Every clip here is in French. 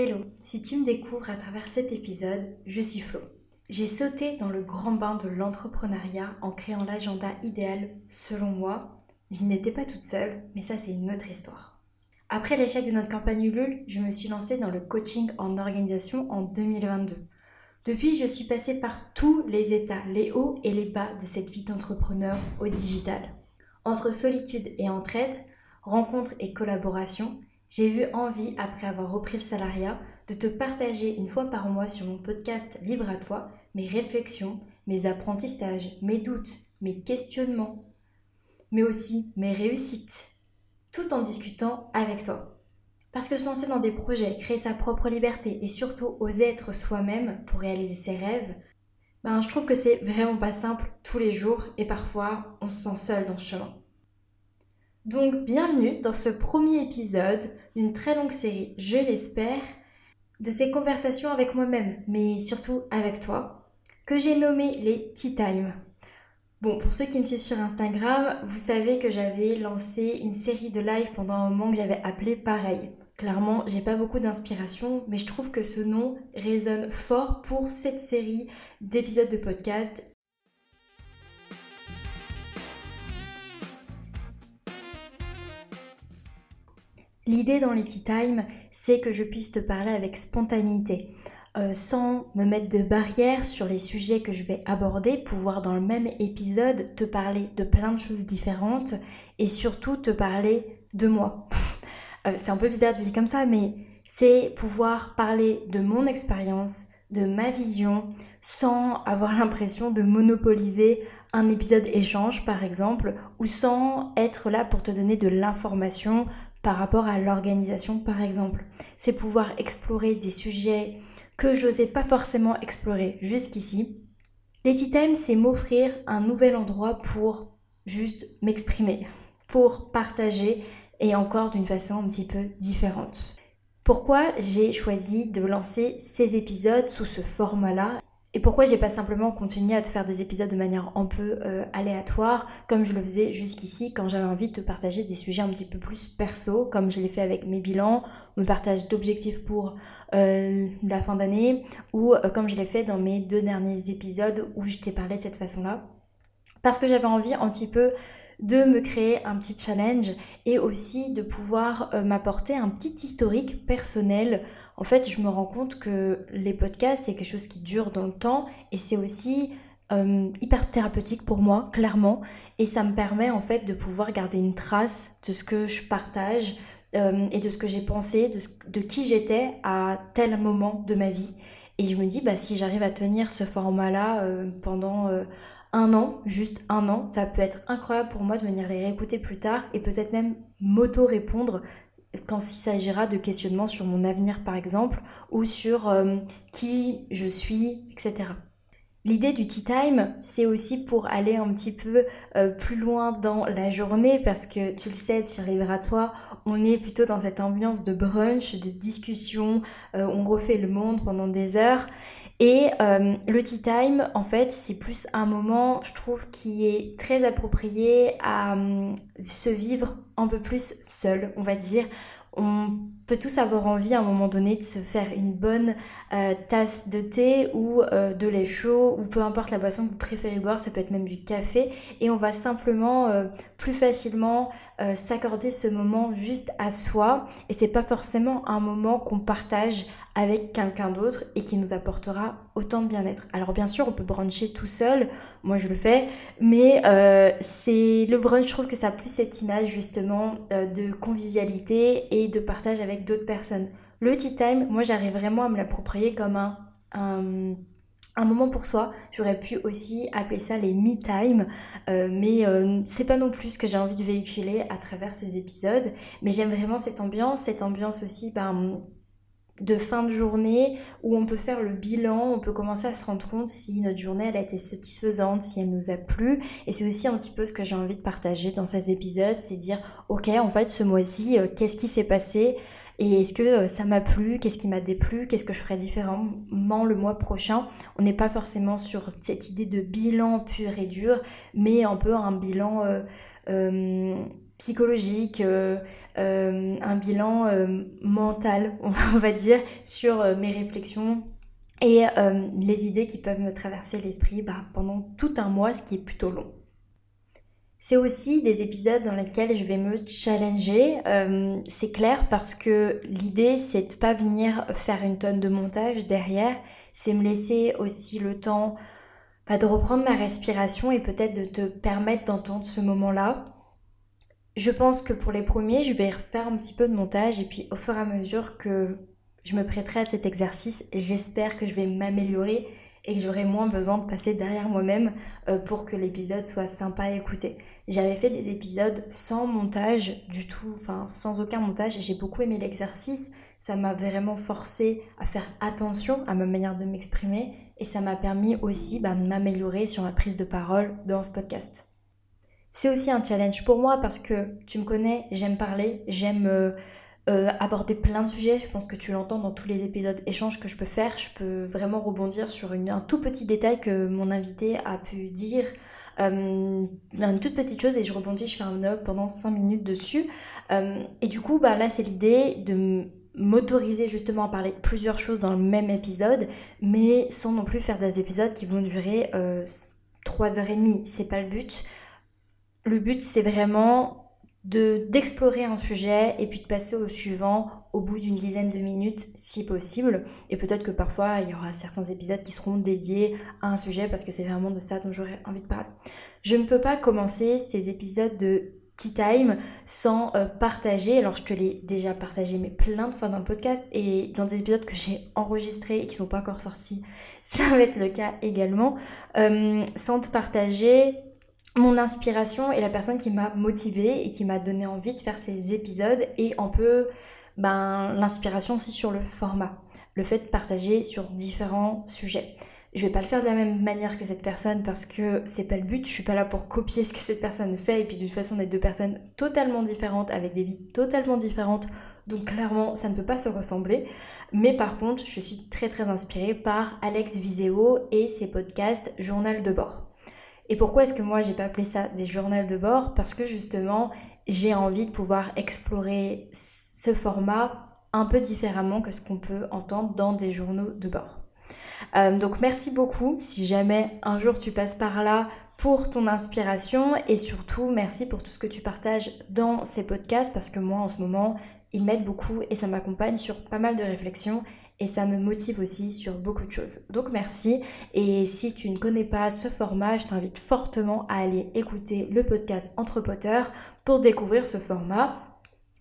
Hello, si tu me découvres à travers cet épisode, je suis Flo. J'ai sauté dans le grand bain de l'entrepreneuriat en créant l'agenda idéal selon moi. Je n'étais pas toute seule, mais ça c'est une autre histoire. Après l'échec de notre campagne Ulule, je me suis lancée dans le coaching en organisation en 2022. Depuis, je suis passée par tous les états, les hauts et les bas de cette vie d'entrepreneur au digital. Entre solitude et entraide, rencontres et collaboration, j'ai eu envie, après avoir repris le salariat, de te partager une fois par mois sur mon podcast Libre à toi mes réflexions, mes apprentissages, mes doutes, mes questionnements, mais aussi mes réussites, tout en discutant avec toi. Parce que se lancer dans des projets, créer sa propre liberté et surtout oser être soi-même pour réaliser ses rêves, ben, je trouve que c'est vraiment pas simple tous les jours et parfois on se sent seul dans ce chemin. Donc bienvenue dans ce premier épisode d'une très longue série, je l'espère, de ces conversations avec moi-même, mais surtout avec toi, que j'ai nommé les Tea Time. Bon, pour ceux qui me suivent sur Instagram, vous savez que j'avais lancé une série de live pendant un moment que j'avais appelé pareil. Clairement, j'ai pas beaucoup d'inspiration, mais je trouve que ce nom résonne fort pour cette série d'épisodes de podcast L'idée dans les tea time, c'est que je puisse te parler avec spontanéité, euh, sans me mettre de barrières sur les sujets que je vais aborder, pouvoir dans le même épisode te parler de plein de choses différentes et surtout te parler de moi. Euh, c'est un peu bizarre de dire comme ça, mais c'est pouvoir parler de mon expérience, de ma vision, sans avoir l'impression de monopoliser un épisode échange par exemple, ou sans être là pour te donner de l'information par rapport à l'organisation par exemple. C'est pouvoir explorer des sujets que j'osais pas forcément explorer jusqu'ici. Les tea c'est m'offrir un nouvel endroit pour juste m'exprimer, pour partager et encore d'une façon un petit peu différente. Pourquoi j'ai choisi de lancer ces épisodes sous ce format-là? Et pourquoi j'ai pas simplement continué à te faire des épisodes de manière un peu euh, aléatoire, comme je le faisais jusqu'ici quand j'avais envie de te partager des sujets un petit peu plus perso, comme je l'ai fait avec mes bilans, mon partage d'objectifs pour euh, la fin d'année, ou euh, comme je l'ai fait dans mes deux derniers épisodes où je t'ai parlé de cette façon-là. Parce que j'avais envie un petit peu de me créer un petit challenge et aussi de pouvoir euh, m'apporter un petit historique personnel. En fait, je me rends compte que les podcasts, c'est quelque chose qui dure dans le temps et c'est aussi euh, hyper thérapeutique pour moi, clairement. Et ça me permet en fait de pouvoir garder une trace de ce que je partage euh, et de ce que j'ai pensé, de, de qui j'étais à tel moment de ma vie. Et je me dis, bah, si j'arrive à tenir ce format-là pendant un an, juste un an, ça peut être incroyable pour moi de venir les réécouter plus tard et peut-être même m'auto-répondre quand il s'agira de questionnements sur mon avenir par exemple ou sur euh, qui je suis, etc. L'idée du tea time, c'est aussi pour aller un petit peu euh, plus loin dans la journée parce que tu le sais, sur toi, on est plutôt dans cette ambiance de brunch, de discussion, euh, on refait le monde pendant des heures et euh, le tea time, en fait, c'est plus un moment, je trouve, qui est très approprié à euh, se vivre un peu plus seul, on va dire. Peut tous avoir envie à un moment donné de se faire une bonne euh, tasse de thé ou de lait chaud ou peu importe la boisson que vous préférez boire, ça peut être même du café et on va simplement plus facilement s'accorder ce moment juste à soi et c'est pas forcément un moment qu'on partage avec quelqu'un d'autre et qui nous apportera autant de bien-être. Alors bien sûr, on peut bruncher tout seul, moi je le fais, mais euh, c'est le brunch, je trouve que ça a plus cette image justement euh, de convivialité et de partage avec d'autres personnes. Le tea time, moi j'arrive vraiment à me l'approprier comme un, moment pour soi. J'aurais pu aussi appeler ça les me time, euh, mais c'est pas non plus ce que j'ai envie de véhiculer à travers ces épisodes. Mais j'aime vraiment cette ambiance, cette ambiance aussi, ben, de fin de journée où on peut faire le bilan, on peut commencer à se rendre compte si notre journée a été satisfaisante, si elle nous a plu. Et c'est aussi un petit peu ce que j'ai envie de partager dans ces épisodes, c'est dire ok en fait ce mois-ci, euh, qu'est-ce qui s'est passé? Et est-ce que euh, ça m'a plu, qu'est-ce qui m'a déplu, qu'est-ce que je ferai différemment le mois prochain? On n'est pas forcément sur cette idée de bilan pur et dur, mais un peu un bilan... Euh, psychologique, un bilan mental, on va dire, sur mes réflexions et les idées qui peuvent me traverser l'esprit bah, pendant tout un mois, ce qui est plutôt long. C'est aussi des épisodes dans lesquels je vais me challenger, euh, c'est clair parce que l'idée c'est de pas venir faire une tonne de montage derrière, c'est me laisser aussi le temps bah, de reprendre ma respiration et peut-être de te permettre d'entendre ce moment-là. Je pense que pour les premiers, je vais refaire un petit peu de montage et puis au fur et à mesure que je me prêterai à cet exercice, j'espère que je vais m'améliorer et que j'aurais moins besoin de passer derrière moi-même euh, pour que l'épisode soit sympa à écouter. J'avais fait des épisodes sans montage du tout, enfin sans aucun montage et j'ai beaucoup aimé l'exercice. Ça m'a vraiment forcé à faire attention à ma manière de m'exprimer et ça m'a permis aussi bah, de m'améliorer sur ma prise de parole dans ce podcast. C'est aussi un challenge pour moi parce que tu me connais, j'aime parler, j'aime... Euh, euh, aborder plein de sujets. Je pense que tu l'entends dans tous les épisodes échanges que je peux faire. Je peux vraiment rebondir sur un tout petit détail que mon invité a pu dire. Euh, une toute petite chose et je rebondis, je fais un monologue pendant 5 minutes dessus. Euh, et du coup, bah, là, c'est l'idée de m'autoriser justement à parler de plusieurs choses dans le même épisode, mais sans non plus faire des épisodes qui vont durer 3h30. C'est pas le but. Le but, c'est vraiment de d'explorer un sujet et puis de passer au suivant au bout d'une dizaine de minutes si possible et peut-être que parfois il y aura certains épisodes qui seront dédiés à un sujet parce que c'est vraiment de ça dont j'aurais envie de parler. Je ne peux pas commencer ces épisodes de Tea Time sans euh, partager, alors je te l'ai déjà partagé mais plein de fois dans le podcast et dans des épisodes que j'ai enregistrés et qui sont pas encore sortis, ça va être le cas également, euh, sans te partager mon inspiration et la personne qui m'a motivée et qui m'a donné envie de faire ces épisodes et un peu ben, l'inspiration aussi sur le format, le fait de partager sur différents sujets. Je vais pas le faire de la même manière que cette personne parce que c'est pas le but, je suis pas là pour copier ce que cette personne fait et puis de toute façon on est deux personnes totalement différentes avec des vies totalement différentes donc clairement ça ne peut pas se ressembler mais par contre je suis très très inspirée par Alex Viseo et ses podcasts Journal de bord. Et pourquoi est-ce que moi j'ai pas appelé ça des journaux de bord? Parce que justement j'ai envie de pouvoir explorer ce format un peu différemment que ce qu'on peut entendre dans des journaux de bord. Euh, donc merci beaucoup. Si jamais un jour tu passes par là pour ton inspiration et surtout merci pour tout ce que tu partages dans ces podcasts parce que moi en ce moment ils m'aident beaucoup et ça m'accompagne sur pas mal de réflexions et ça me motive aussi sur beaucoup de choses. Donc merci et si tu ne connais pas ce format, je t'invite fortement à aller écouter le podcast Entre Potter pour découvrir ce format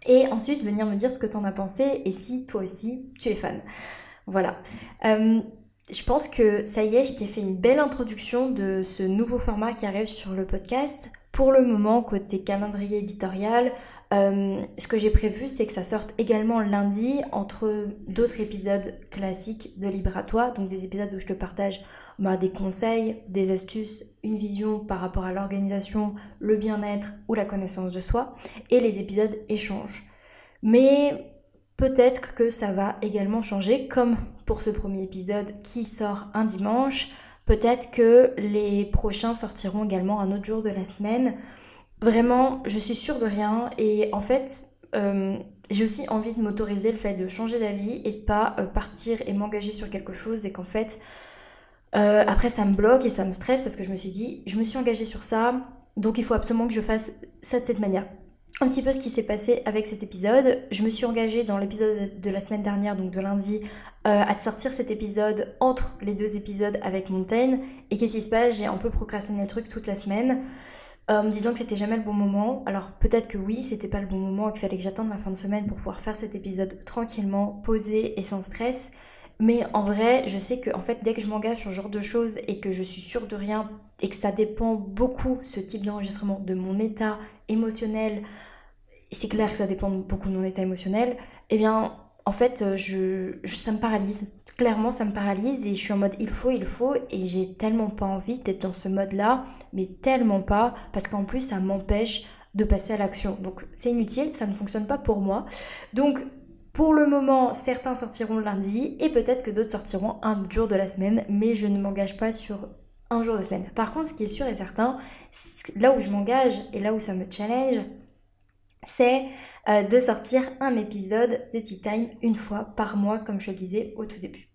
et ensuite venir me dire ce que tu en as pensé et si toi aussi tu es fan. Voilà. Euh, je pense que ça y est, je t'ai fait une belle introduction de ce nouveau format qui arrive sur le podcast. Pour le moment, côté calendrier éditorial, euh, ce que j'ai prévu, c'est que ça sorte également lundi entre d'autres épisodes classiques de Libre donc des épisodes où je te partage bah, des conseils, des astuces, une vision par rapport à l'organisation, le bien-être ou la connaissance de soi, et les épisodes échanges. Mais peut-être que ça va également changer, comme pour ce premier épisode qui sort un dimanche. Peut-être que les prochains sortiront également un autre jour de la semaine. Vraiment, je suis sûre de rien et en fait, euh, j'ai aussi envie de m'autoriser le fait de changer d'avis et de pas euh, partir et m'engager sur quelque chose et qu'en fait, euh, après ça me bloque et ça me stresse parce que je me suis dit, je me suis engagée sur ça, donc il faut absolument que je fasse ça de cette manière. Un petit peu ce qui s'est passé avec cet épisode. Je me suis engagée dans l'épisode de la semaine dernière, donc de lundi, à te sortir cet épisode entre les deux épisodes avec Montaigne. Et qu'est-ce qui se passe? J'ai un peu procrastiné le truc toute la semaine. Euh, me disant que c'était jamais le bon moment. Alors peut-être que oui, c'était pas le bon moment et qu'il fallait que j'attende ma fin de semaine pour pouvoir faire cet épisode tranquillement, posé et sans stress. Mais en vrai, je sais que en fait, dès que je m'engage sur ce genre de choses et que je suis sûre de rien et que ça dépend beaucoup, ce type d'enregistrement, de mon état émotionnel, c'est clair que ça dépend beaucoup de mon état émotionnel, eh bien, en fait, je, ça me paralyse. Clairement, ça me paralyse et je suis en mode il faut, il faut et j'ai tellement pas envie d'être dans ce mode-là mais tellement pas, parce qu'en plus ça m'empêche de passer à l'action. Donc c'est inutile, ça ne fonctionne pas pour moi. Donc pour le moment, certains sortiront lundi et peut-être que d'autres sortiront un jour de la semaine, mais je ne m'engage pas sur un jour de semaine. Par contre, ce qui est sûr et certain, là où je m'engage et là où ça me challenge, c'est euh, de sortir un épisode de Tea Time une fois par mois, comme je le disais au tout début.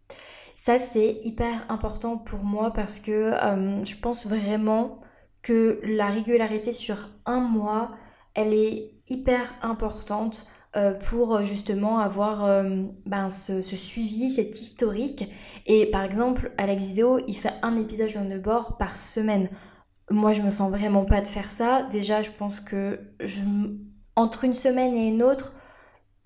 Ça, c'est hyper important pour moi parce que euh, je pense vraiment que la régularité sur un mois, elle est hyper importante euh, pour justement avoir ben, ce, suivi, cet historique. Et par exemple, Alex Vidéo, il fait un épisode de bord par semaine. Moi, je me sens vraiment pas de faire ça. Déjà, je pense que je, entre une semaine et une autre,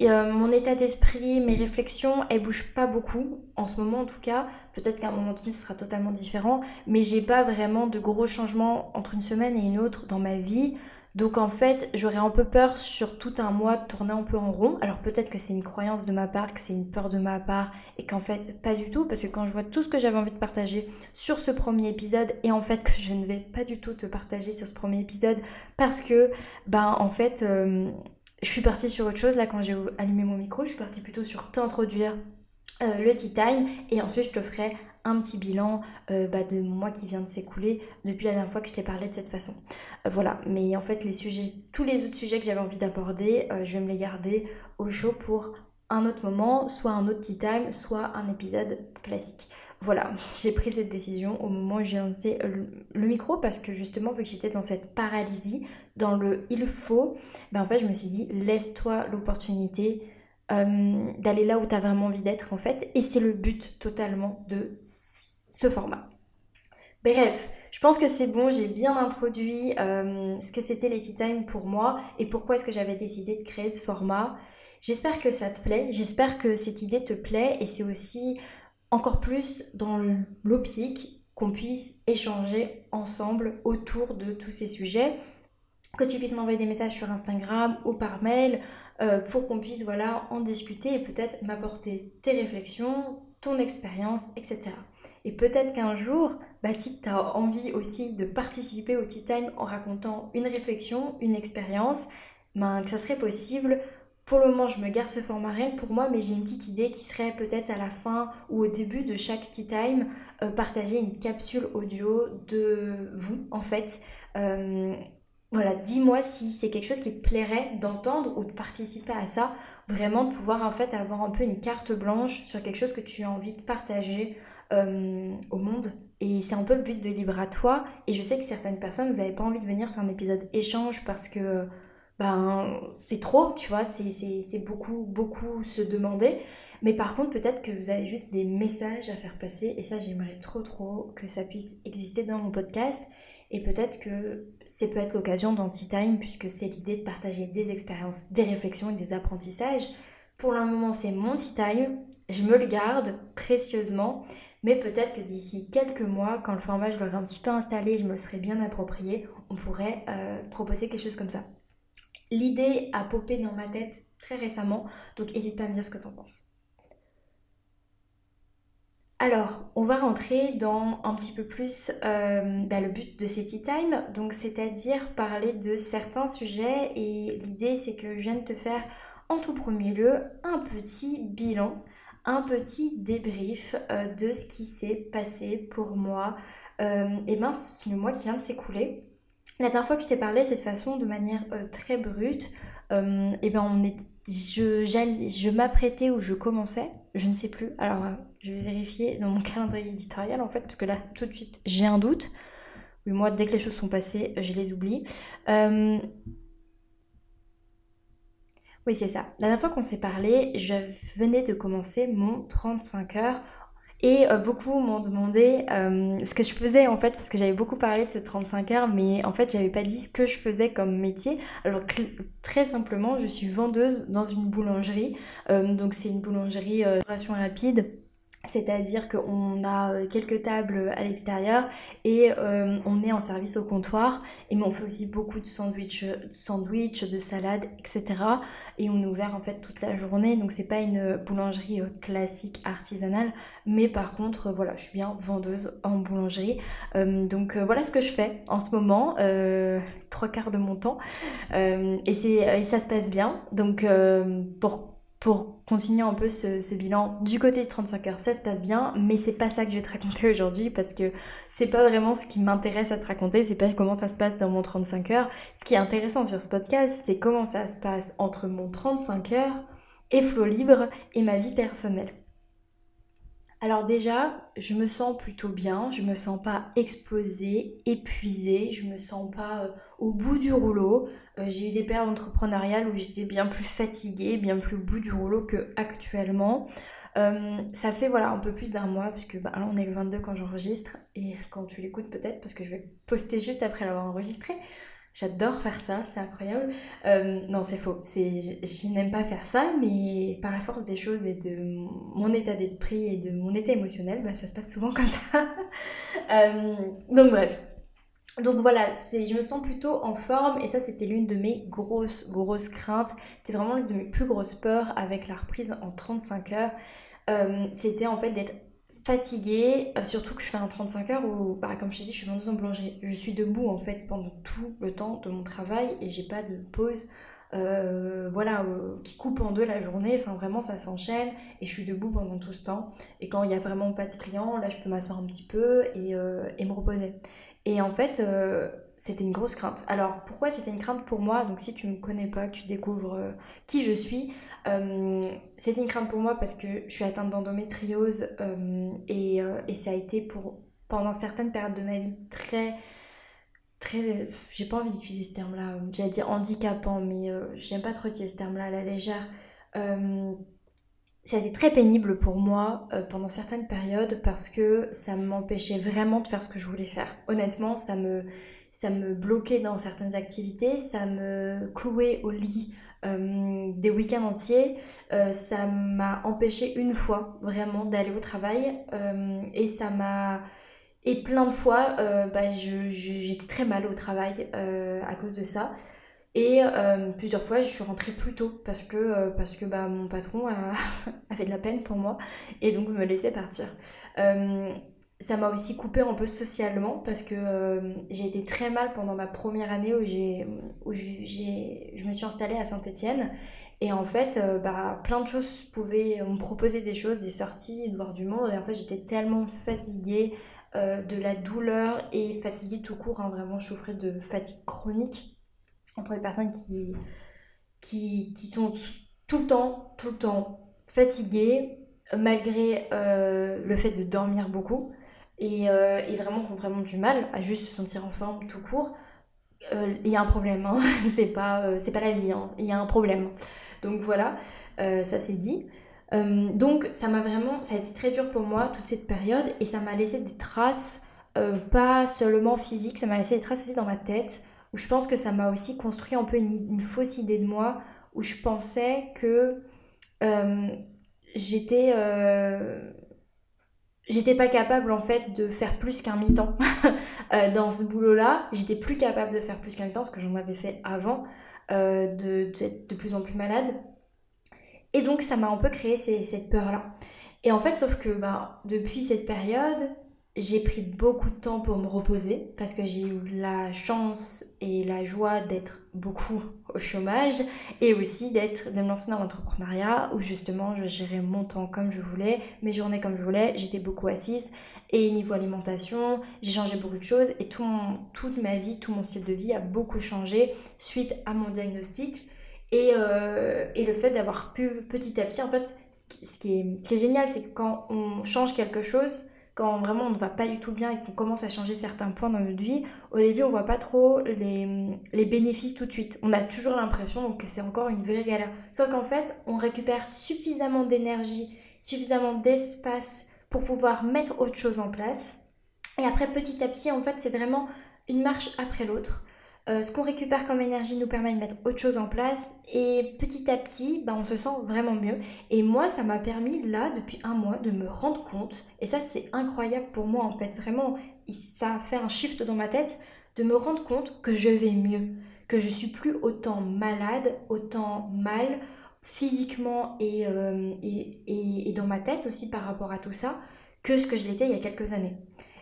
euh, mon état d'esprit, mes réflexions, elles bougent pas beaucoup, en ce moment en tout cas. Peut-être qu'à un moment donné, ce sera totalement différent, mais j'ai pas vraiment de gros changements entre une semaine et une autre dans ma vie. Donc en fait, j'aurais un peu peur sur tout un mois de tourner un peu en rond. Alors peut-être que c'est une croyance de ma part, que c'est une peur de ma part, et qu'en fait, pas du tout, parce que quand je vois tout ce que j'avais envie de partager sur ce premier épisode, et en fait que je ne vais pas du tout te partager sur ce premier épisode, parce que, ben en fait, euh, je suis partie sur autre chose là quand j'ai allumé mon micro, je suis partie plutôt sur t'introduire euh, le tea time et ensuite je te ferai un petit bilan euh, bah, de mois qui vient de s'écouler depuis la dernière fois que je t'ai parlé de cette façon. Euh, voilà, mais en fait les sujets, tous les autres sujets que j'avais envie d'aborder, je vais me les garder au chaud pour un autre moment, soit un autre tea time, soit un épisode classique. Voilà, j'ai pris cette décision au moment où j'ai lancé le, micro parce que justement, vu que j'étais dans cette paralysie, dans le il faut, ben en fait, je me suis dit, laisse-toi l'opportunité euh, d'aller là où tu as vraiment envie d'être en fait. Et c'est le but totalement de ce format. Bref, je pense que c'est bon, j'ai bien introduit euh, ce que c'était les Tea Time pour moi et pourquoi est-ce que j'avais décidé de créer ce format. J'espère que ça te plaît, j'espère que cette idée te plaît et c'est aussi encore plus dans l'optique qu'on puisse échanger ensemble autour de tous ces sujets, que tu puisses m'envoyer des messages sur Instagram ou par mail, euh, pour qu'on puisse voilà, en discuter et peut-être m'apporter tes réflexions, ton expérience, etc. Et peut-être qu'un jour, bah, si tu as envie aussi de participer au Tea Time en racontant une réflexion, une expérience, ben, que ça serait possible. Pour le moment, je me garde ce format réel pour moi, mais j'ai une petite idée qui serait peut-être à la fin ou au début de chaque Tea Time, euh, partager une capsule audio de vous, en fait, euh, voilà, dis-moi si c'est quelque chose qui te plairait d'entendre ou de participer à ça, vraiment de pouvoir en fait avoir un peu une carte blanche sur quelque chose que tu as envie de partager euh, au monde. Et c'est un peu le but de Libre à toi. Et je sais que certaines personnes, vous n'avez pas envie de venir sur un épisode échange parce que ben c'est trop, tu vois, c'est beaucoup, beaucoup se demander. Mais par contre, peut-être que vous avez juste des messages à faire passer. Et ça, j'aimerais trop, trop que ça puisse exister dans mon podcast. Et peut-être que c'est peut être l'occasion d'Anti-Time, puisque c'est l'idée de partager des expériences, des réflexions et des apprentissages. Pour le moment, c'est mon Tea Time. Je me le garde précieusement. Mais peut-être que d'ici quelques mois, quand le format je l'aurai un petit peu installé, je me le serai bien approprié, on pourrait euh, proposer quelque chose comme ça. L'idée a popé dans ma tête très récemment, donc n'hésite pas à me dire ce que tu en penses. Alors, on va rentrer dans un petit peu plus euh, bah, le but de ces tea time, donc c'est-à-dire parler de certains sujets et l'idée c'est que je viens de te faire en tout premier lieu un petit bilan, un petit débrief euh, de ce qui s'est passé pour moi euh, et ben le mois qui vient de s'écouler. La dernière fois que je t'ai parlé de cette façon de manière très brute, et ben on est, je, m'apprêtais ou je commençais, je ne sais plus. Alors je vais vérifier dans mon calendrier éditorial en fait, parce que là, tout de suite, j'ai un doute. Oui, moi, dès que les choses sont passées, je les oublie. Euh, oui, c'est ça. La dernière fois qu'on s'est parlé, je venais de commencer mon 35 heures. Et euh, beaucoup m'ont demandé euh, ce que je faisais en fait, parce que j'avais beaucoup parlé de ces 35 heures, mais en fait, j'avais pas dit ce que je faisais comme métier. Alors, très simplement, je suis vendeuse dans une boulangerie. donc, c'est une boulangerie euh, rapide c'est-à-dire qu'on a euh, quelques tables à l'extérieur et euh, on est en service au comptoir. Et on fait aussi beaucoup de sandwichs, de, de salades, etc. Et on est ouvert en fait toute la journée. Donc c'est pas une boulangerie euh, classique artisanale, mais par contre voilà, je suis bien vendeuse en boulangerie. donc voilà ce que je fais en ce moment, trois quarts de mon temps. et, et ça se passe bien. Donc pour pour continuer un peu ce, bilan du côté du 35 heures, ça se passe bien, mais c'est pas ça que je vais te raconter aujourd'hui parce que c'est pas vraiment ce qui m'intéresse à te raconter, c'est pas comment ça se passe dans mon 35 heures. Ce qui est intéressant sur ce podcast, c'est comment ça se passe entre mon 35 heures et Flow Libre et ma vie personnelle. Alors déjà, je me sens plutôt bien, je me sens pas explosée, épuisée, je me sens pas euh, au bout du rouleau. Euh, j'ai eu des périodes entrepreneuriales où j'étais bien plus fatiguée, bien plus au bout du rouleau que actuellement. Euh, ça fait voilà un peu plus d'un mois puisque bah, là on est le 22 quand j'enregistre et quand tu l'écoutes peut-être parce que je vais poster juste après l'avoir enregistré. J'adore faire ça, c'est incroyable. Euh, non, c'est faux. C'est, je, n'aime pas faire ça, mais par la force des choses et de mon état d'esprit et de mon état émotionnel, bah, ça se passe souvent comme ça. Donc bref. Donc voilà, je me sens plutôt en forme et ça c'était l'une de mes grosses, grosses craintes. C'était vraiment l'une de mes plus grosses peurs avec la reprise en 35 heures. Euh, c'était en fait d'être fatiguée, euh, surtout que je fais un 35 heures où, bah, comme je t'ai dit, je suis vendeuse en boulangerie. Je suis debout en fait pendant tout le temps de mon travail et j'ai pas de pause. Euh, voilà, qui coupe en deux la journée, enfin vraiment ça s'enchaîne et je suis debout pendant tout ce temps. Et quand il n'y a vraiment pas de clients, là je peux m'asseoir un petit peu et me reposer. Et en fait, c'était une grosse crainte. Alors pourquoi c'était une crainte pour moi? Donc si tu me connais pas, que tu découvres euh, qui je suis, euh, c'était une crainte pour moi parce que je suis atteinte d'endométriose euh, et, et, ça a été pour pendant certaines périodes de ma vie très très j'ai pas envie d'utiliser ce terme là j'allais dire handicapant mais j'aime pas trop utiliser ce terme là à la légère ça a été très pénible pour moi pendant certaines périodes parce que ça m'empêchait vraiment de faire ce que je voulais faire. Honnêtement, ça me, ça me bloquait dans certaines activités, ça me clouait au lit euh, des week-ends entiers, euh, ça m'a empêché une fois vraiment d'aller au travail euh, et ça m'a... Et plein de fois, bah, j'étais très mal au travail à cause de ça. Et plusieurs fois, je suis rentrée plus tôt parce que, parce que bah, mon patron a, a, fait de la peine pour moi et donc me laissait partir ça m'a aussi coupé un peu socialement parce que euh, j'ai été très mal pendant ma première année où, je me suis installée à Saint-Étienne. Et en fait, euh, bah, plein de choses pouvaient me proposer des choses, des sorties, de voir du monde. Et en fait, j'étais tellement fatiguée euh, de la douleur et fatiguée tout court. Hein, vraiment, je souffrais de fatigue chronique. Pour les personnes qui, qui, qui sont tout le temps, tout le temps fatiguées, malgré le fait de dormir beaucoup. Euh, et, vraiment qui ont vraiment du mal à juste se sentir en forme tout court, euh, il y a un problème, hein. c'est pas, euh, pas la vie, hein. il y a un problème. Donc voilà, ça c'est dit. donc ça m'a vraiment, ça a été très dur pour moi toute cette période et ça m'a laissé des traces, pas seulement physiques, ça m'a laissé des traces aussi dans ma tête, je pense que ça m'a aussi construit un peu une, fausse idée de moi, où je pensais que j'étais j'étais pas capable en fait de faire plus qu'un mi-temps euh, dans ce boulot-là. J'étais plus capable de faire plus qu'un mi-temps parce que j'en avais fait avant euh, de, de, plus en plus malade. Et donc ça m'a un peu créé cette peur-là. Et en fait, sauf que bah, depuis cette période, j'ai pris beaucoup de temps pour me reposer parce que j'ai eu la chance et la joie d'être beaucoup au chômage et aussi d'être de me lancer dans l'entrepreneuriat où justement je gérais mon temps comme je voulais, mes journées comme je voulais, j'étais beaucoup assise et niveau alimentation, j'ai changé beaucoup de choses et tout toute ma vie, tout mon style de vie a beaucoup changé suite à mon diagnostic et, euh, et le fait d'avoir pu petit à petit en fait ce qui est génial c'est que quand on change quelque chose quand vraiment on ne va pas du tout bien et qu'on commence à changer certains points dans notre vie, au début on voit pas trop les, bénéfices tout de suite. On a toujours l'impression que c'est encore une vraie galère. Sauf qu'en fait, on récupère suffisamment d'énergie, suffisamment d'espace pour pouvoir mettre autre chose en place. Et après, petit à petit, en fait, c'est vraiment une marche après l'autre. Euh, ce qu'on récupère comme énergie nous permet de mettre autre chose en place et petit à petit, bah, on se sent vraiment mieux. Et moi, ça m'a permis là, depuis un mois, de me rendre compte, et ça c'est incroyable pour moi en fait, vraiment, ça a fait un shift dans ma tête, de me rendre compte que je vais mieux, que je suis plus autant malade, autant mal physiquement et, euh, et, et dans ma tête aussi par rapport à tout ça, que ce que je l'étais il y a quelques années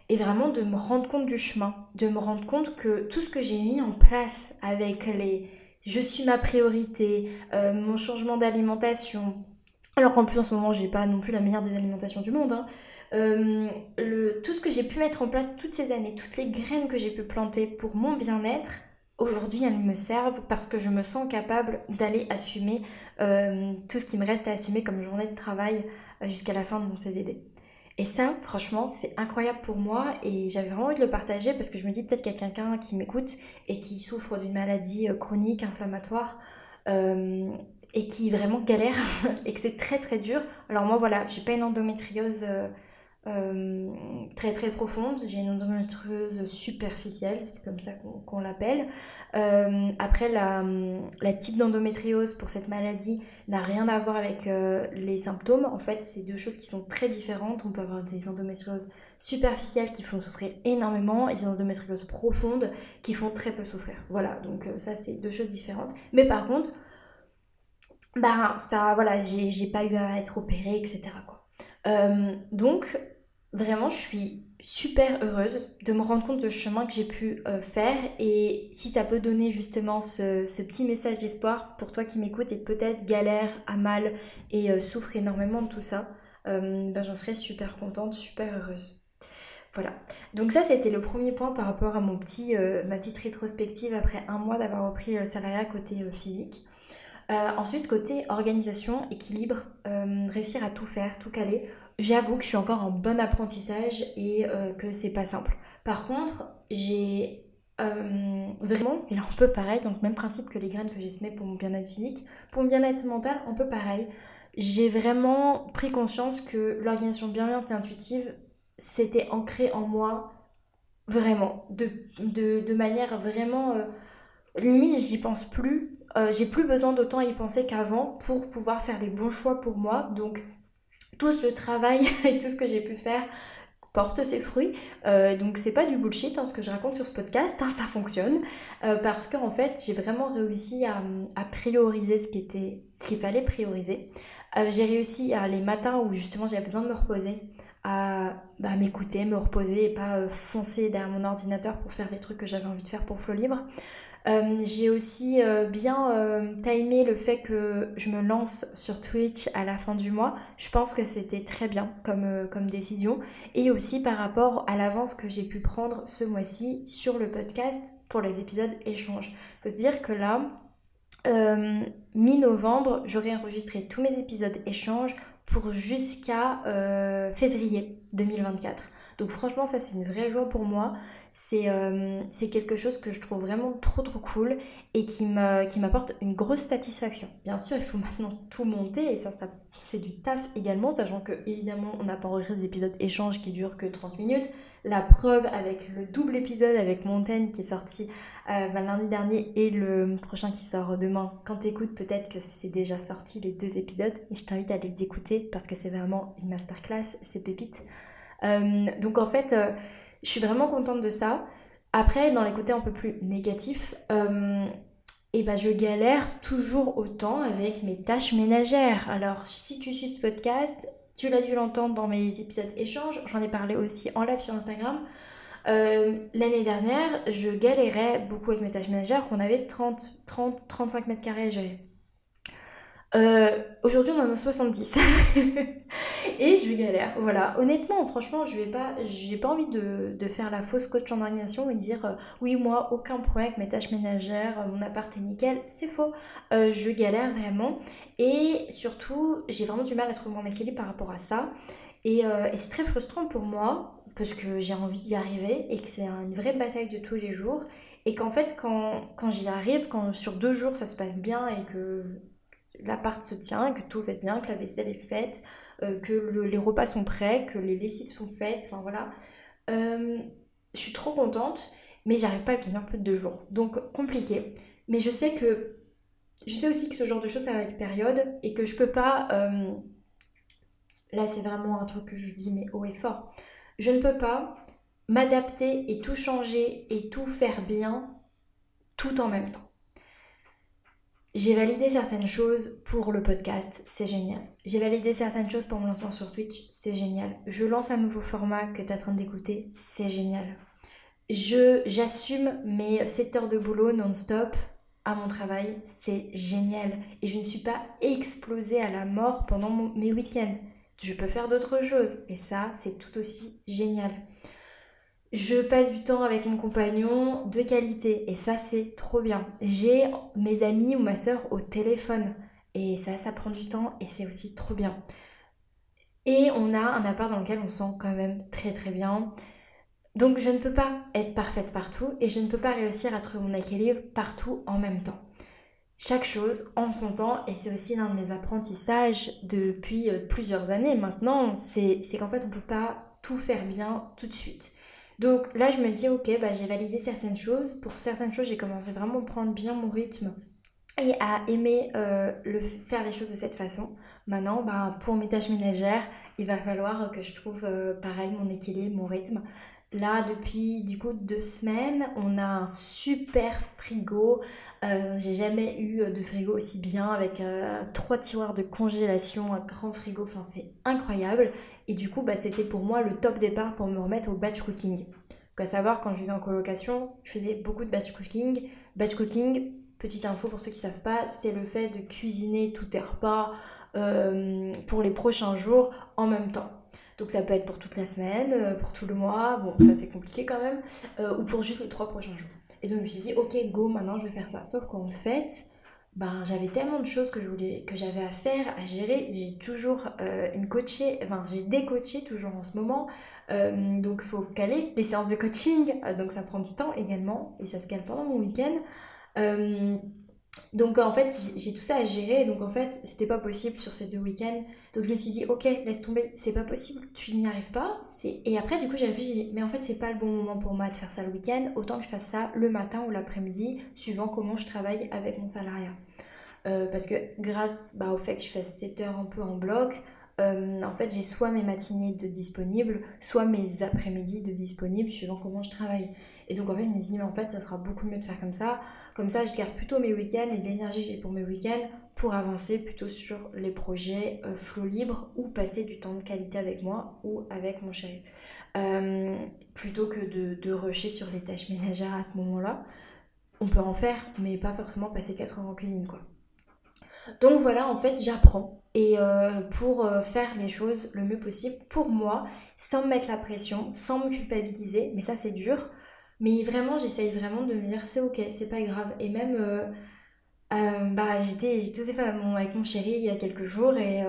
et vraiment de me rendre compte du chemin, de me rendre compte que tout ce que j'ai mis en place avec les je suis ma priorité, euh, mon changement d'alimentation, Alors qu'en plus en ce moment j'ai pas non plus la meilleure des alimentations du monde. Hein. Euh, tout ce que j'ai pu mettre en place toutes ces années, toutes les graines que j'ai pu planter pour mon bien-être, aujourd'hui elles me servent parce que je me sens capable d'aller assumer euh, tout ce qui me reste à assumer comme journée de travail jusqu'à la fin de mon CDD. Et ça, franchement, c'est incroyable pour moi et j'avais vraiment envie de le partager parce que je me dis peut-être qu'il y a quelqu'un qui m'écoute et qui souffre d'une maladie chronique, inflammatoire et qui vraiment galère et que c'est très très dur. Alors moi voilà, j'ai pas une endométriose euh, très très profonde. J'ai une endométriose superficielle, c'est comme ça qu'on l'appelle. Euh, après, la, la type d'endométriose pour cette maladie n'a rien à voir avec euh, les symptômes. En fait, c'est deux choses qui sont très différentes. On peut avoir des endométrioses superficielles qui font souffrir énormément et des endométrioses profondes qui font très peu souffrir. Voilà, donc ça c'est deux choses différentes. Mais par contre, bah ça, voilà, j'ai pas eu à être opérée, etc. Quoi. donc, vraiment, je suis super heureuse de me rendre compte de chemin que j'ai pu euh, faire et si ça peut donner justement ce, petit message d'espoir pour toi qui m'écoutes et peut-être galère à mal et euh, souffre énormément de tout ça, euh, ben, j'en serais super contente, super heureuse. Voilà. Donc ça, c'était le premier point par rapport à mon petit, ma petite rétrospective après un mois d'avoir repris le salariat côté physique. Ensuite, côté organisation, équilibre, réussir à tout faire, tout caler j'avoue que je suis encore en bon apprentissage et euh, que c'est pas simple. Par contre, j'ai euh, vraiment, et là un peu pareil, le même principe que les graines que j'ai semées pour mon bien-être physique, pour mon bien-être mental, un peu pareil. J'ai vraiment pris conscience que l'organisation bienveillante et intuitive, c'était ancré en moi vraiment, de, de, manière vraiment... Euh, limite, j'y pense plus. J'ai plus besoin d'autant y penser qu'avant pour pouvoir faire les bons choix pour moi. Donc, tout ce travail et tout ce que j'ai pu faire porte ses fruits. Euh, donc c'est pas du bullshit hein, ce que je raconte sur ce podcast, hein, ça fonctionne. Euh, parce qu'en fait j'ai vraiment réussi à, prioriser ce qui était, ce qu'il fallait prioriser. Euh, j'ai réussi à les matins où justement j'avais besoin de me reposer, à bah, m'écouter, me reposer et pas foncer derrière mon ordinateur pour faire les trucs que j'avais envie de faire pour Flow Libre. Euh, j'ai aussi euh, bien euh, timé le fait que je me lance sur Twitch à la fin du mois. Je pense que c'était très bien comme, comme décision. Et aussi par rapport à l'avance que j'ai pu prendre ce mois-ci sur le podcast pour les épisodes échanges. Il faut se dire que là, mi-novembre, j'aurai enregistré tous mes épisodes échanges pour jusqu'à février 2024. Donc franchement, ça c'est une vraie joie pour moi. Euh, c'est quelque chose que je trouve vraiment trop trop cool et qui m'apporte une grosse satisfaction. Bien sûr, il faut maintenant tout monter et ça, c'est du taf également, sachant que évidemment on n'a pas enregistré des épisodes échanges qui durent que 30 minutes. La preuve avec le double épisode avec Montaigne qui est sorti euh, bah, lundi dernier et le prochain qui sort demain. Quand tu écoutes, peut-être que c'est déjà sorti les deux épisodes et je t'invite à les écouter parce que c'est vraiment une masterclass, c'est pépite. Euh, donc en fait, euh, je suis vraiment contente de ça. Après, dans les côtés un peu plus négatifs, et euh, eh ben, je galère toujours autant avec mes tâches ménagères. Alors, si tu suis ce podcast, tu l'as dû l'entendre dans mes épisodes échanges, j'en ai parlé aussi en live sur Instagram. L'année dernière, je galérais beaucoup avec mes tâches ménagères, qu'on avait 30, 30, 35 mètres carrés à gérer. Euh, aujourd'hui, on en a 70. et je galère. Voilà. Honnêtement, franchement, je vais pas, j'ai pas envie de, faire la fausse coach en organisation et dire euh, oui, moi, aucun problème avec mes tâches ménagères, euh, mon appart est nickel. C'est faux. je galère vraiment. Et surtout, j'ai vraiment du mal à trouver mon équilibre par rapport à ça. Et, et c'est très frustrant pour moi parce que j'ai envie d'y arriver et que c'est une vraie bataille de tous les jours. Et qu'en fait, quand, quand j'y arrive, quand sur deux jours ça se passe bien et que l'appart se tient, que tout va bien, que la vaisselle est faite, euh, que les repas sont prêts, que les lessives sont faites, enfin voilà. Euh, je suis trop contente, mais j'arrive pas à le tenir plus de deux jours. Donc compliqué. Mais je sais que je sais aussi que ce genre de choses ça va être période et que je peux pas. Euh, là c'est vraiment un truc que je dis mais haut et fort. Je ne peux pas m'adapter et tout changer et tout faire bien tout en même temps. J'ai validé certaines choses pour le podcast, c'est génial. J'ai validé certaines choses pour mon lancement sur Twitch, c'est génial. Je lance un nouveau format que tu es en train d'écouter, c'est génial. Je j'assume mes 7 heures de boulot non-stop, à mon travail, c'est génial. Et je ne suis pas explosée à la mort pendant mes week-ends. Je peux faire d'autres choses. Et ça, c'est tout aussi génial. Je passe du temps avec mon compagnon de qualité. Et ça, c'est trop bien. J'ai mes amis ou ma soeur au téléphone. Et ça, ça prend du temps et c'est aussi trop bien. Et on a un appart dans lequel on sent quand même très très bien. Donc je ne peux pas être parfaite partout et je ne peux pas réussir à trouver mon équilibre partout en même temps. Chaque chose en son temps et c'est aussi l'un de mes apprentissages depuis euh, plusieurs années maintenant, c'est qu'en fait on ne peut pas tout faire bien tout de suite. Donc là je me dis ok bah, j'ai validé certaines choses, pour certaines choses j'ai commencé vraiment à prendre bien mon rythme et à aimer euh, le, faire les choses de cette façon. Maintenant, bah, pour mes tâches ménagères, il va falloir que je trouve euh, pareil mon équilibre, mon rythme. Là, depuis du coup deux semaines, on a un super frigo. Euh, j'ai jamais eu de frigo aussi bien avec euh, trois tiroirs de congélation, un grand frigo. Enfin, c'est incroyable. Et du coup, bah, c'était pour moi le top départ pour me remettre au batch cooking. Donc, savoir, quand je vivais en colocation, je faisais beaucoup de batch cooking. Batch cooking, petite info pour ceux qui ne savent pas, c'est le fait de cuisiner tous tes repas euh, pour les prochains jours en même temps. Donc ça peut être pour toute la semaine, euh, pour tout le mois, bon ça c'est compliqué quand même, euh, ou pour juste les trois prochains jours. Et donc je me suis dit ok go maintenant je vais faire ça. Sauf qu'en fait ben, j'avais tellement de choses que je voulais que j'avais à faire, à gérer. J'ai toujours euh, une coachée, enfin j'ai des coachés toujours en ce moment. donc il faut caler les séances de coaching, donc ça prend du temps également et ça se cale pendant mon week-end. Donc en fait, j'ai tout ça à gérer, donc en fait, c'était pas possible sur ces deux week-ends. Donc je me suis dit, ok, laisse tomber, c'est pas possible, tu n'y arrives pas. Et après, du coup, j'ai réfléchi, mais en fait, c'est pas le bon moment pour moi de faire ça le week-end, autant que je fasse ça le matin ou l'après-midi, suivant comment je travaille avec mon salariat. Euh, parce que grâce bah, au fait que je fasse 7 heures un peu en bloc, euh, en fait, j'ai soit mes matinées de disponibles, soit mes après-midi de disponibles, suivant comment je travaille. Et donc, en fait, je me suis mais en fait, ça sera beaucoup mieux de faire comme ça. Comme ça, je garde plutôt mes week-ends et l'énergie que j'ai pour mes week-ends pour avancer plutôt sur les projets euh, flow libre ou passer du temps de qualité avec moi ou avec mon chéri. Euh, plutôt que de, de rusher sur les tâches ménagères à ce moment-là. On peut en faire, mais pas forcément passer 4 heures en cuisine, quoi. Donc voilà, en fait, j'apprends. Et euh, pour euh, faire les choses le mieux possible pour moi, sans me mettre la pression, sans me culpabiliser, mais ça c'est dur. Mais vraiment, j'essaye vraiment de me dire c'est ok, c'est pas grave. Et même, euh, bah, j'étais j'étais avec mon chéri il y a quelques jours et,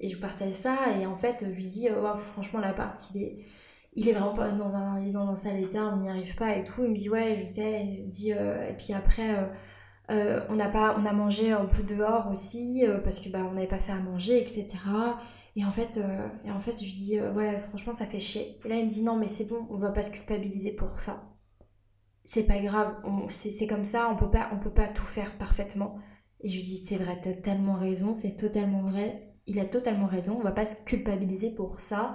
et je partage ça. Et en fait, je lui dis franchement, l'appart il est, il est vraiment pas dans un, dans un sale état, on n'y arrive pas et tout. Il me dit ouais, je sais. Dit, et puis après euh, on, a pas, on a mangé un peu dehors aussi euh, parce que bah, on n'avait pas fait à manger, etc. Et en fait, euh, et en fait je lui dis ouais franchement ça fait chier. Et là il me dit non mais c'est bon, on va pas se culpabiliser pour ça. C'est pas grave, c'est comme ça, on peut pas, on peut pas tout faire parfaitement. Et je lui dis c'est vrai, t'as tellement raison, c'est totalement vrai. Il a totalement raison, on va pas se culpabiliser pour ça.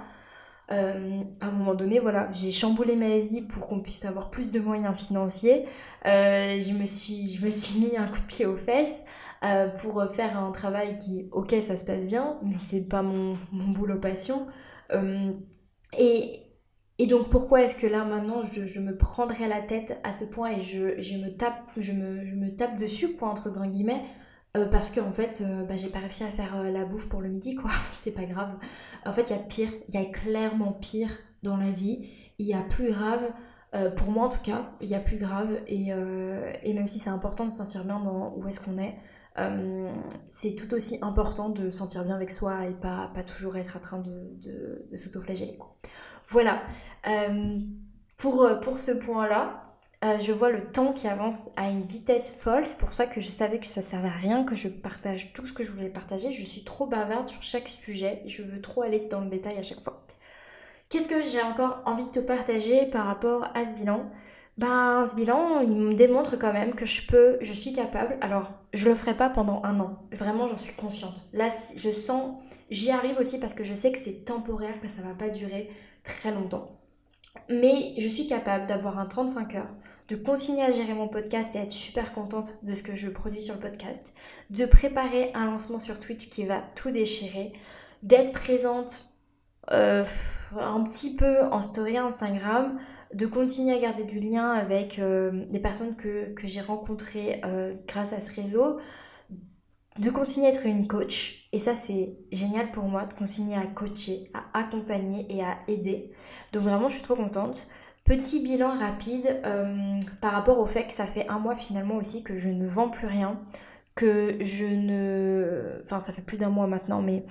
Euh, à un moment donné, voilà, j'ai chamboulé ma vie pour qu'on puisse avoir plus de moyens financiers. Euh, je, me suis, je me suis mis un coup de pied aux fesses euh, pour faire un travail qui, ok, ça se passe bien, mais c'est pas mon, mon, boulot passion. et, et donc pourquoi est-ce que là maintenant je, je, me prendrais la tête à ce point et je, je me, tape, je, me, je me tape dessus, quoi, entre grands guillemets, euh, parce qu'en fait, euh, bah, j'ai pas réussi à faire euh, la bouffe pour le midi, quoi. c'est pas grave. En fait, il y a pire, il y a clairement pire dans la vie. Il y a plus grave, pour moi en tout cas, il y a plus grave. Et, et même si c'est important de se sentir bien dans où est-ce qu'on est, c'est tout aussi important de se sentir bien avec soi et pas, pas toujours être en train de, de, de s'autoflageller. Voilà. pour, pour ce point-là, euh, je vois le temps qui avance à une vitesse folle. C'est pour ça que je savais que ça servait à rien, que je partage tout ce que je voulais partager. Je suis trop bavarde sur chaque sujet. Je veux trop aller dans le détail à chaque fois. Qu'est-ce que j'ai encore envie de te partager par rapport à ce bilan? Ben, ce bilan, il me démontre quand même que je peux, je suis capable. Alors, je le ferai pas pendant un an. Vraiment, j'en suis consciente. Là, je sens, j'y arrive aussi parce que je sais que c'est temporaire, que ça va pas durer très longtemps. Mais je suis capable d'avoir un 35 heures, de continuer à gérer mon podcast et être super contente de ce que je produis sur le podcast, de préparer un lancement sur Twitch qui va tout déchirer, d'être présente euh, un petit peu en story Instagram, de continuer à garder du lien avec euh, des personnes que, que j'ai rencontrées grâce à ce réseau, de continuer à être une coach. Et ça, c'est génial pour moi de continuer à coacher, à accompagner et à aider. Donc vraiment, je suis trop contente. Petit bilan rapide euh, par rapport au fait que ça fait un mois finalement aussi que je ne vends plus rien, que je ne... Enfin ça fait plus d'un mois maintenant, mais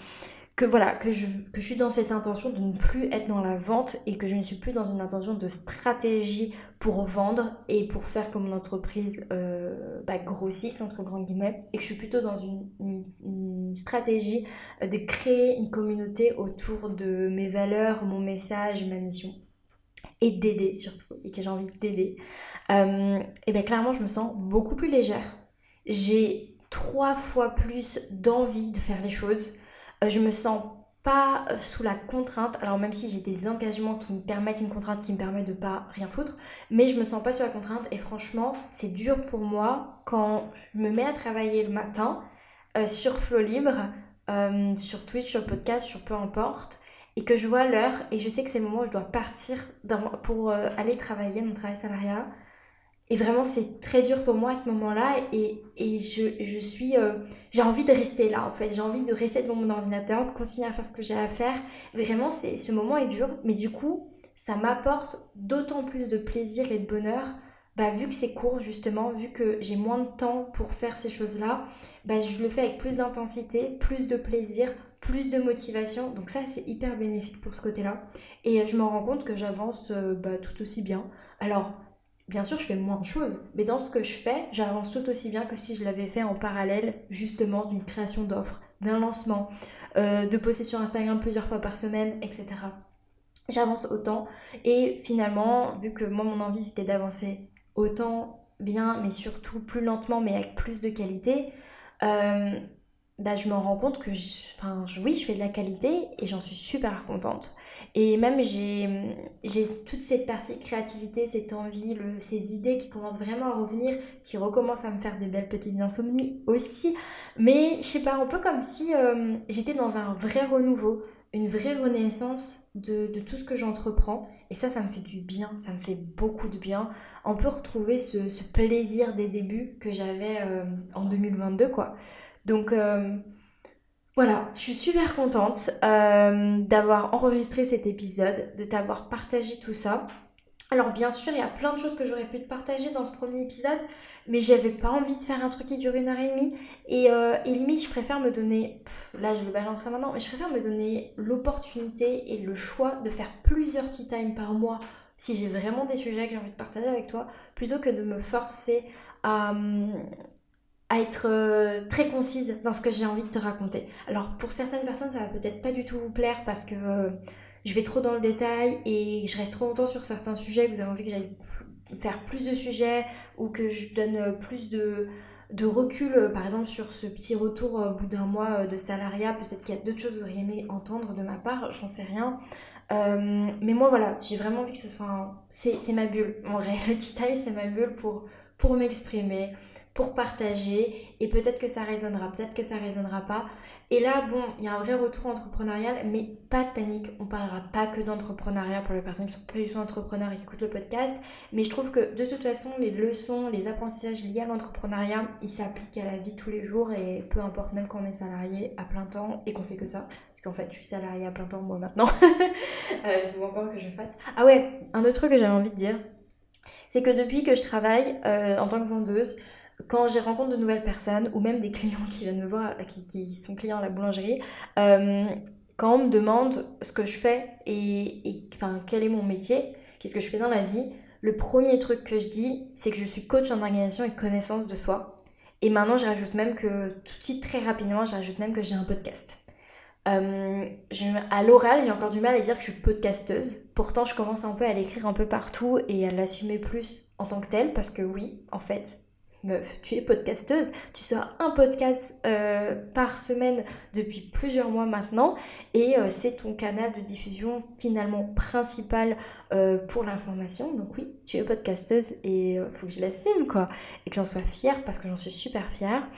que voilà, que je, que je suis dans cette intention de ne plus être dans la vente et que je ne suis plus dans une intention de stratégie pour vendre et pour faire que mon entreprise euh, bah, grossisse entre grands guillemets et que je suis plutôt dans une, stratégie de créer une communauté autour de mes valeurs, mon message, ma mission et d'aider surtout, et que j'ai envie d'aider, euh, et bien clairement je me sens beaucoup plus légère. J'ai trois fois plus d'envie de faire les choses. Euh, je me sens pas euh, sous la contrainte, alors même si j'ai des engagements qui me permettent une contrainte qui me permet de pas rien foutre, mais je me sens pas sous la contrainte et franchement c'est dur pour moi quand je me mets à travailler le matin sur Flow Libre, sur Twitch, sur podcast, sur peu importe, et que je vois l'heure et je sais que c'est le moment où je dois partir pour euh, aller travailler mon travail salariat. Et vraiment, c'est très dur pour moi à ce moment-là et, je, suis... Euh, j'ai envie de rester là, en fait. J'ai envie de rester devant mon ordinateur, de continuer à faire ce que j'ai à faire. Vraiment, c'est ce moment est dur, mais du coup, ça m'apporte d'autant plus de plaisir et de bonheur. Bah, vu que c'est court, justement, vu que j'ai moins de temps pour faire ces choses-là, bah, je le fais avec plus d'intensité, plus de plaisir, plus de motivation. Donc ça, c'est hyper bénéfique pour ce côté-là. Et je me rends compte que j'avance euh, bah, tout aussi bien. Alors, bien sûr, je fais moins de choses, mais dans ce que je fais, j'avance tout aussi bien que si je l'avais fait en parallèle, justement, d'une création d'offres, d'un lancement, euh, de poster sur Instagram plusieurs fois par semaine, etc. J'avance autant. Et finalement, vu que moi, mon envie, c'était d'avancer autant bien, mais surtout plus lentement, mais avec plus de qualité, euh, bah, je me rends compte que, enfin, oui, je fais de la qualité et j'en suis super contente. Et même j'ai, toute cette partie de créativité, cette envie, le, ces idées qui commencent vraiment à revenir, qui recommencent à me faire des belles petites insomnies aussi. Mais je sais pas, un peu comme si euh, j'étais dans un vrai renouveau, une vraie renaissance de, de tout ce que j'entreprends. Et ça, ça me fait du bien, ça me fait beaucoup de bien. On peut retrouver ce, ce plaisir des débuts que j'avais euh, en 2022, quoi. Donc euh, voilà, je suis super contente euh, d'avoir enregistré cet épisode, de t'avoir partagé tout ça. Alors bien sûr, il y a plein de choses que j'aurais pu te partager dans ce premier épisode, mais j'avais pas envie de faire un truc qui dure une heure et demie. Et, euh, limite, je préfère me donner, là je le balancerai maintenant, mais je préfère me donner l'opportunité et le choix de faire plusieurs tea time par mois si j'ai vraiment des sujets que j'ai envie de partager avec toi, plutôt que de me forcer à, hum, à être euh, très concise dans ce que j'ai envie de te raconter. Alors pour certaines personnes, ça va peut-être pas du tout vous plaire parce que euh, je vais trop dans le détail et je reste trop longtemps sur certains sujets. Vous avez envie que j'aille faire plus de sujets ou que je donne euh, plus de, de recul, par exemple sur ce petit retour au bout d'un mois de salariat. Peut-être qu'il y a d'autres choses que vous auriez aimé entendre de ma part, j'en sais rien. mais moi voilà, j'ai vraiment envie que ce soit... C'est ma bulle. En vrai, le time c'est ma bulle pour, pour m'exprimer, pour partager et peut-être que ça résonnera, peut-être que ça résonnera pas. Et là, bon, il y a un vrai retour entrepreneurial, mais pas de panique, on parlera pas que d'entrepreneuriat pour les personnes qui sont pas du tout entrepreneurs et qui écoutent le podcast, mais je trouve que de toute façon, les leçons, les apprentissages liés à l'entrepreneuriat, ils s'appliquent à la vie tous les jours et peu importe, même quand on est salarié à plein temps et qu'on fait que ça. Parce qu'en fait, je suis salarié à plein temps moi maintenant. euh, je veux encore que je fasse. Ah ouais, un autre truc que j'avais envie de dire, c'est que depuis que je travaille euh, en tant que vendeuse, quand j'ai rencontre de nouvelles personnes ou même des clients qui viennent me voir, qui, sont clients à la boulangerie, euh, quand on me demande ce que je fais et, quel est mon métier, qu'est-ce que je fais dans la vie, le premier truc que je dis, c'est que je suis coach en organisation et connaissance de soi. Et maintenant, je rajoute même que, tout de suite, très rapidement, je rajoute même que j'ai un podcast. Euh, à l'oral, j'ai encore du mal à dire que je suis podcasteuse. Pourtant, je commence un peu à l'écrire un peu partout et à l'assumer plus en tant que telle, parce que oui, en fait, meuf, tu es podcasteuse, tu sors un podcast euh, par semaine depuis plusieurs mois maintenant et euh, c'est ton canal de diffusion finalement principal euh, pour l'information. Donc oui, tu es podcasteuse et il faut que je l'assume quoi et que j'en sois fière parce que j'en suis super fière.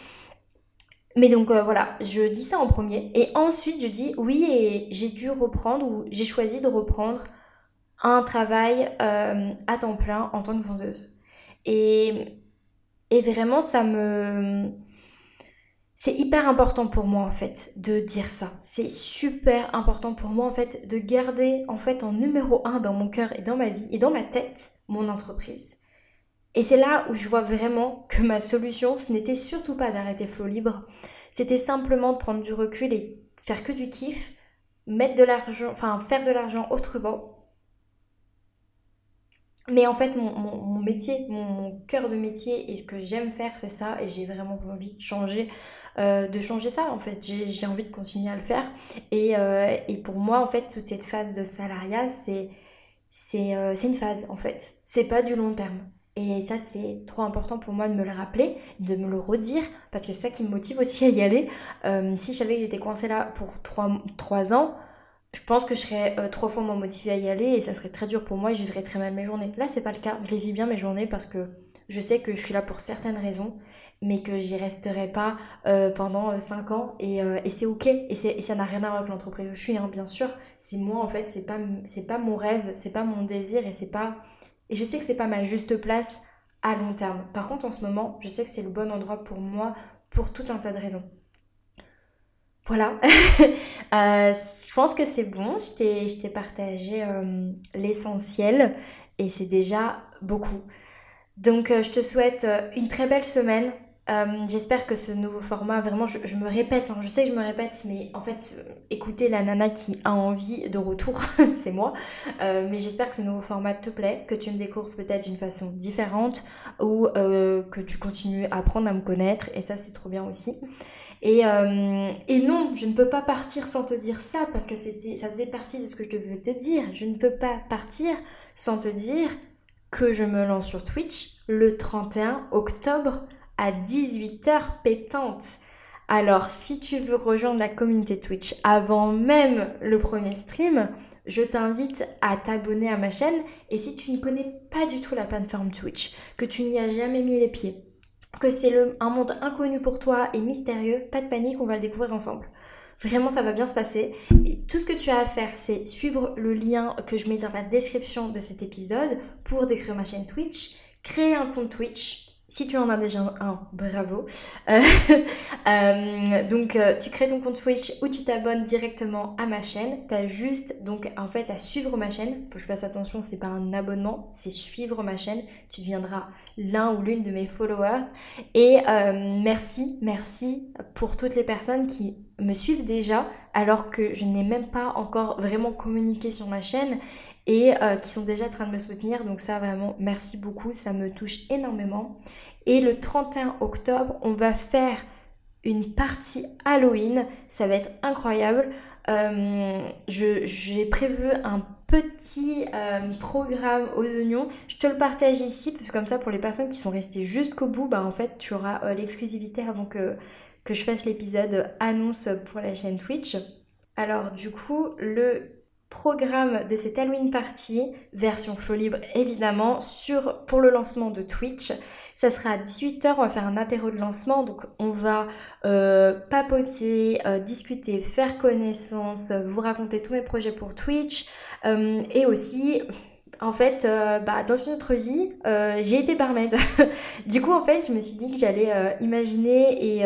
Mais donc voilà, je dis ça en premier. Et ensuite, je dis oui, et j'ai dû reprendre, ou j'ai choisi de reprendre un travail à temps plein en tant que vendeuse. Et, et vraiment, ça me... C'est hyper important pour moi en fait de dire ça. C'est super important pour moi en fait de garder en fait en numéro un dans mon cœur et dans ma vie et dans ma tête mon entreprise. Et c'est là où je vois vraiment que ma solution, ce n'était surtout pas d'arrêter Flow Libre, c'était simplement de prendre du recul et faire que du kiff, mettre de l'argent, enfin faire de l'argent autrement. Mais en fait, mon, métier, mon, cœur de métier et ce que j'aime faire, c'est ça. Et j'ai vraiment envie de changer, euh, de changer ça. En fait, j'ai envie de continuer à le faire. Et, euh, et, pour moi, en fait, toute cette phase de salariat, c'est euh, une phase, en fait. C'est pas du long terme. Et ça, c'est trop important pour moi de me le rappeler, de me le redire, parce que c'est ça qui me motive aussi à y aller. Euh, si je savais que j'étais coincée là pour 3, ans, je pense que je serais euh, trois fois moins motivée à y aller et ça serait très dur pour moi et je vivrais très mal mes journées. Là, c'est pas le cas. Je les vis bien mes journées parce que je sais que je suis là pour certaines raisons, mais que j'y resterai pas euh, pendant 5 ans et, c'est ok. Et, ça n'a rien à voir avec l'entreprise où je suis, hein, bien sûr. Si moi, en fait, c'est pas, pas mon rêve, c'est pas mon désir et c'est pas et je sais que c'est pas ma juste place à long terme. Par contre, en ce moment, je sais que c'est le bon endroit pour moi pour tout un tas de raisons. Voilà, euh, je pense que c'est bon, je t'ai partagé euh, l'essentiel et c'est déjà beaucoup. Donc euh, je te souhaite une très belle semaine, j'espère que ce nouveau format, vraiment, je, me répète, hein, je sais que je me répète, mais en fait, écoutez la nana qui a envie de retour, c'est moi. Mais j'espère que ce nouveau format te plaît, que tu me découvres peut-être d'une façon différente ou que tu continues à apprendre à me connaître, et ça, c'est trop bien aussi. Et, et, non, je ne peux pas partir sans te dire ça, parce que c'était, ça faisait partie de ce que je devais te dire. Je ne peux pas partir sans te dire que je me lance sur Twitch le 31 octobre à 18h pétante. Alors, si tu veux rejoindre la communauté Twitch avant même le premier stream, je t'invite à t'abonner à ma chaîne. Et si tu ne connais pas du tout la plateforme Twitch, que tu n'y as jamais mis les pieds, que c'est un monde inconnu pour toi et mystérieux, pas de panique, on va le découvrir ensemble. Vraiment, ça va bien se passer. Et tout ce que tu as à faire, c'est suivre le lien que je mets dans la description de cet épisode pour décrire ma chaîne Twitch, créer un compte Twitch, si tu en as déjà un, bravo. Euh, euh, donc euh, tu crées ton compte Twitch ou tu t'abonnes directement à ma chaîne. Tu juste donc en fait à suivre ma chaîne. Faut que je fasse attention, c'est pas un abonnement, c'est suivre ma chaîne. Tu deviendras l'un ou l'une de mes followers. Et merci, merci pour toutes les personnes qui me suivent déjà alors que je n'ai même pas encore vraiment communiqué sur ma chaîne et euh, qui sont déjà en train de me soutenir. Donc ça vraiment, merci beaucoup, ça me touche énormément. Et le 31 octobre, on va faire une partie Halloween. Ça va être incroyable. Euh, j'ai prévu un petit euh, programme aux oignons. Je te le partage ici, comme ça pour les personnes qui sont restées jusqu'au bout, bah en fait tu auras l'exclusivité avant que, que je fasse l'épisode annonce pour la chaîne Twitch. Alors du coup, le programme de cette Halloween party, version flow libre évidemment, sur, pour le lancement de Twitch. Ça sera à 18h, on va faire un apéro de lancement, donc on va euh, papoter, euh, discuter, faire connaissance, vous raconter tous mes projets pour Twitch, euh, et aussi en fait, euh, bah, dans une autre vie, j'ai été barmaid. du coup, en fait, je me suis dit que j'allais imaginer et,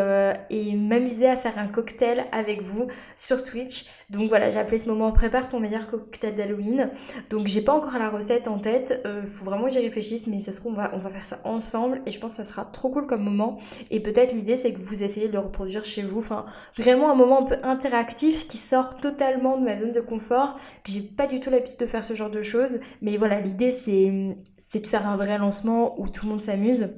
et m'amuser à faire un cocktail avec vous sur Twitch. Donc voilà, j'ai appelé ce moment Prépare ton meilleur cocktail d'Halloween. Donc j'ai pas encore la recette en tête. Il faut vraiment que j'y réfléchisse, mais ça se trouve, on va, on va faire ça ensemble et je pense que ça sera trop cool comme moment. Et peut-être l'idée, c'est que vous essayez de le reproduire chez vous. Enfin, vraiment un moment un peu interactif qui sort totalement de ma zone de confort. J'ai pas du tout l'habitude de faire ce genre de choses, mais voilà, l'idée c'est de faire un vrai lancement où tout le monde s'amuse.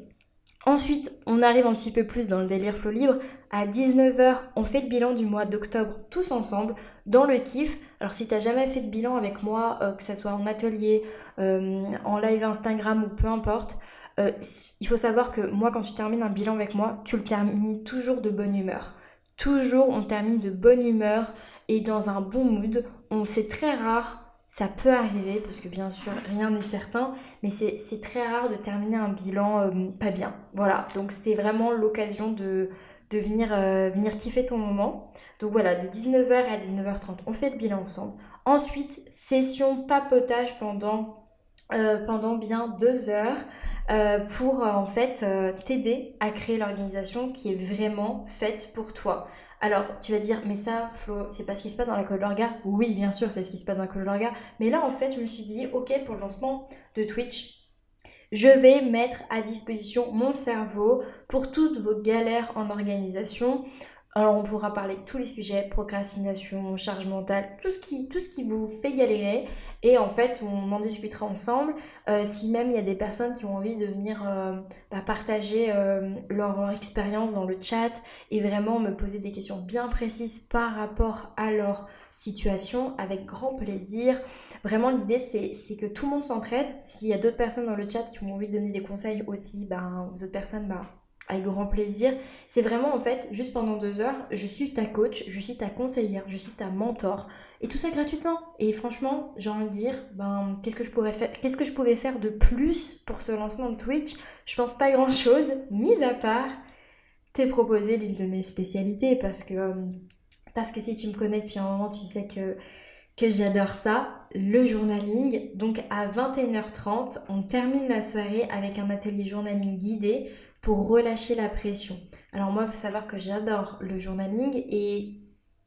Ensuite, on arrive un petit peu plus dans le délire flow libre. À 19h, on fait le bilan du mois d'octobre tous ensemble dans le kiff. Alors si t'as jamais fait de bilan avec moi, euh, que ce soit en atelier, euh, en live Instagram ou peu importe, euh, il faut savoir que moi quand tu termines un bilan avec moi, tu le termines toujours de bonne humeur. Toujours on termine de bonne humeur et dans un bon mood. On c'est très rare ça peut arriver, parce que bien sûr, rien n'est certain, mais c'est très rare de terminer un bilan euh, pas bien. Voilà, donc c'est vraiment l'occasion de, venir, euh, venir kiffer ton moment. Donc voilà, de 19h à 19h30, on fait le bilan ensemble. Ensuite, session papotage pendant, euh, bien deux heures. Pour en fait t'aider à créer l'organisation qui est vraiment faite pour toi. Alors, tu vas dire, mais ça, Flo, c'est pas ce qui se passe dans la Colorga Oui, bien sûr, c'est ce qui se passe dans la Colorga. Mais là, en fait, je me suis dit, ok, pour le lancement de Twitch, je vais mettre à disposition mon cerveau pour toutes vos galères en organisation. Alors on pourra parler de tous les sujets, procrastination, charge mentale, tout ce qui, vous fait galérer. Et en fait, on en discutera ensemble. Euh, si même il y a des personnes qui ont envie de venir euh, bah, partager euh, leur, expérience dans le chat et vraiment me poser des questions bien précises par rapport à leur situation, avec grand plaisir. Vraiment, l'idée, c'est que tout le monde s'entraide. S'il y a d'autres personnes dans le chat qui ont envie de donner des conseils aussi bah, aux autres personnes, bah, avec grand plaisir. C'est vraiment en fait, juste pendant deux heures, je suis ta coach, je suis ta conseillère, je suis ta mentor. Et tout ça gratuitement. Et franchement, j'ai envie de dire, ben, qu'est-ce que je pourrais faire, qu'est-ce que je pouvais faire de plus pour ce lancement de Twitch? Je pense pas grand chose, mis à part t'es proposé l'une de mes spécialités parce que, euh, parce que si tu me connais depuis un moment, tu sais que que j'adore ça, le journaling. Donc à 21h30, on termine la soirée avec un atelier journaling guidé pour relâcher la pression. Alors moi, il faut savoir que j'adore le journaling et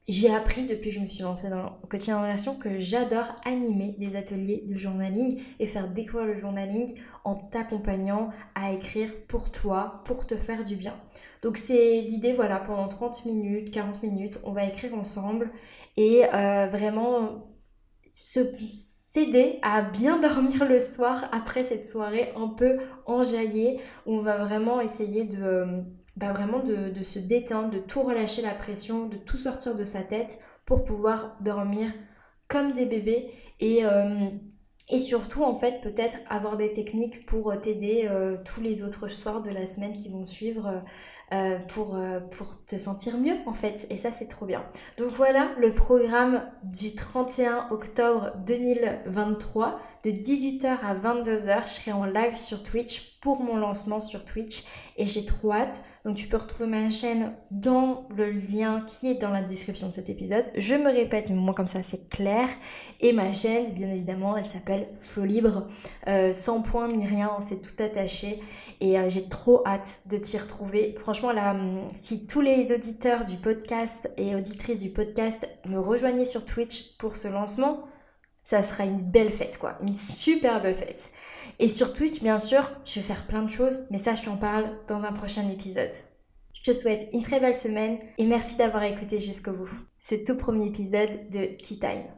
j'ai appris depuis que je me suis lancée dans le coaching en que j'adore animer des ateliers de journaling et faire découvrir le journaling en t'accompagnant à écrire pour toi, pour te faire du bien. Donc c'est l'idée, voilà, pendant 30 minutes, 40 minutes, on va écrire ensemble et euh, vraiment se s'aider à bien dormir le soir après cette soirée un peu enjaillée où on va vraiment essayer de, euh, bah vraiment de, se détendre, de tout relâcher la pression, de tout sortir de sa tête pour pouvoir dormir comme des bébés et, euh, surtout en fait peut-être avoir des techniques pour t'aider euh, tous les autres soirs de la semaine qui vont suivre euh, pour, euh, pour te sentir mieux en fait. Et ça c'est trop bien. Donc voilà le programme du 31 octobre 2023 de 18h à 22h. Je serai en live sur Twitch pour mon lancement sur Twitch et j'ai trop hâte. Donc tu peux retrouver ma chaîne dans le lien qui est dans la description de cet épisode. Je me répète, mais moi comme ça c'est clair. Et ma chaîne, bien évidemment, elle s'appelle Flow Libre, euh, sans point ni rien, c'est tout attaché. Et euh, j'ai trop hâte de t'y retrouver. Franchement, là, hum, si tous les auditeurs du podcast et auditrices du podcast me rejoignaient sur Twitch pour ce lancement, ça sera une belle fête, quoi. Une superbe fête. Et sur Twitch, bien sûr, je vais faire plein de choses, mais ça, je t'en parle dans un prochain épisode. Je te souhaite une très belle semaine et merci d'avoir écouté jusqu'au bout ce tout premier épisode de Tea Time.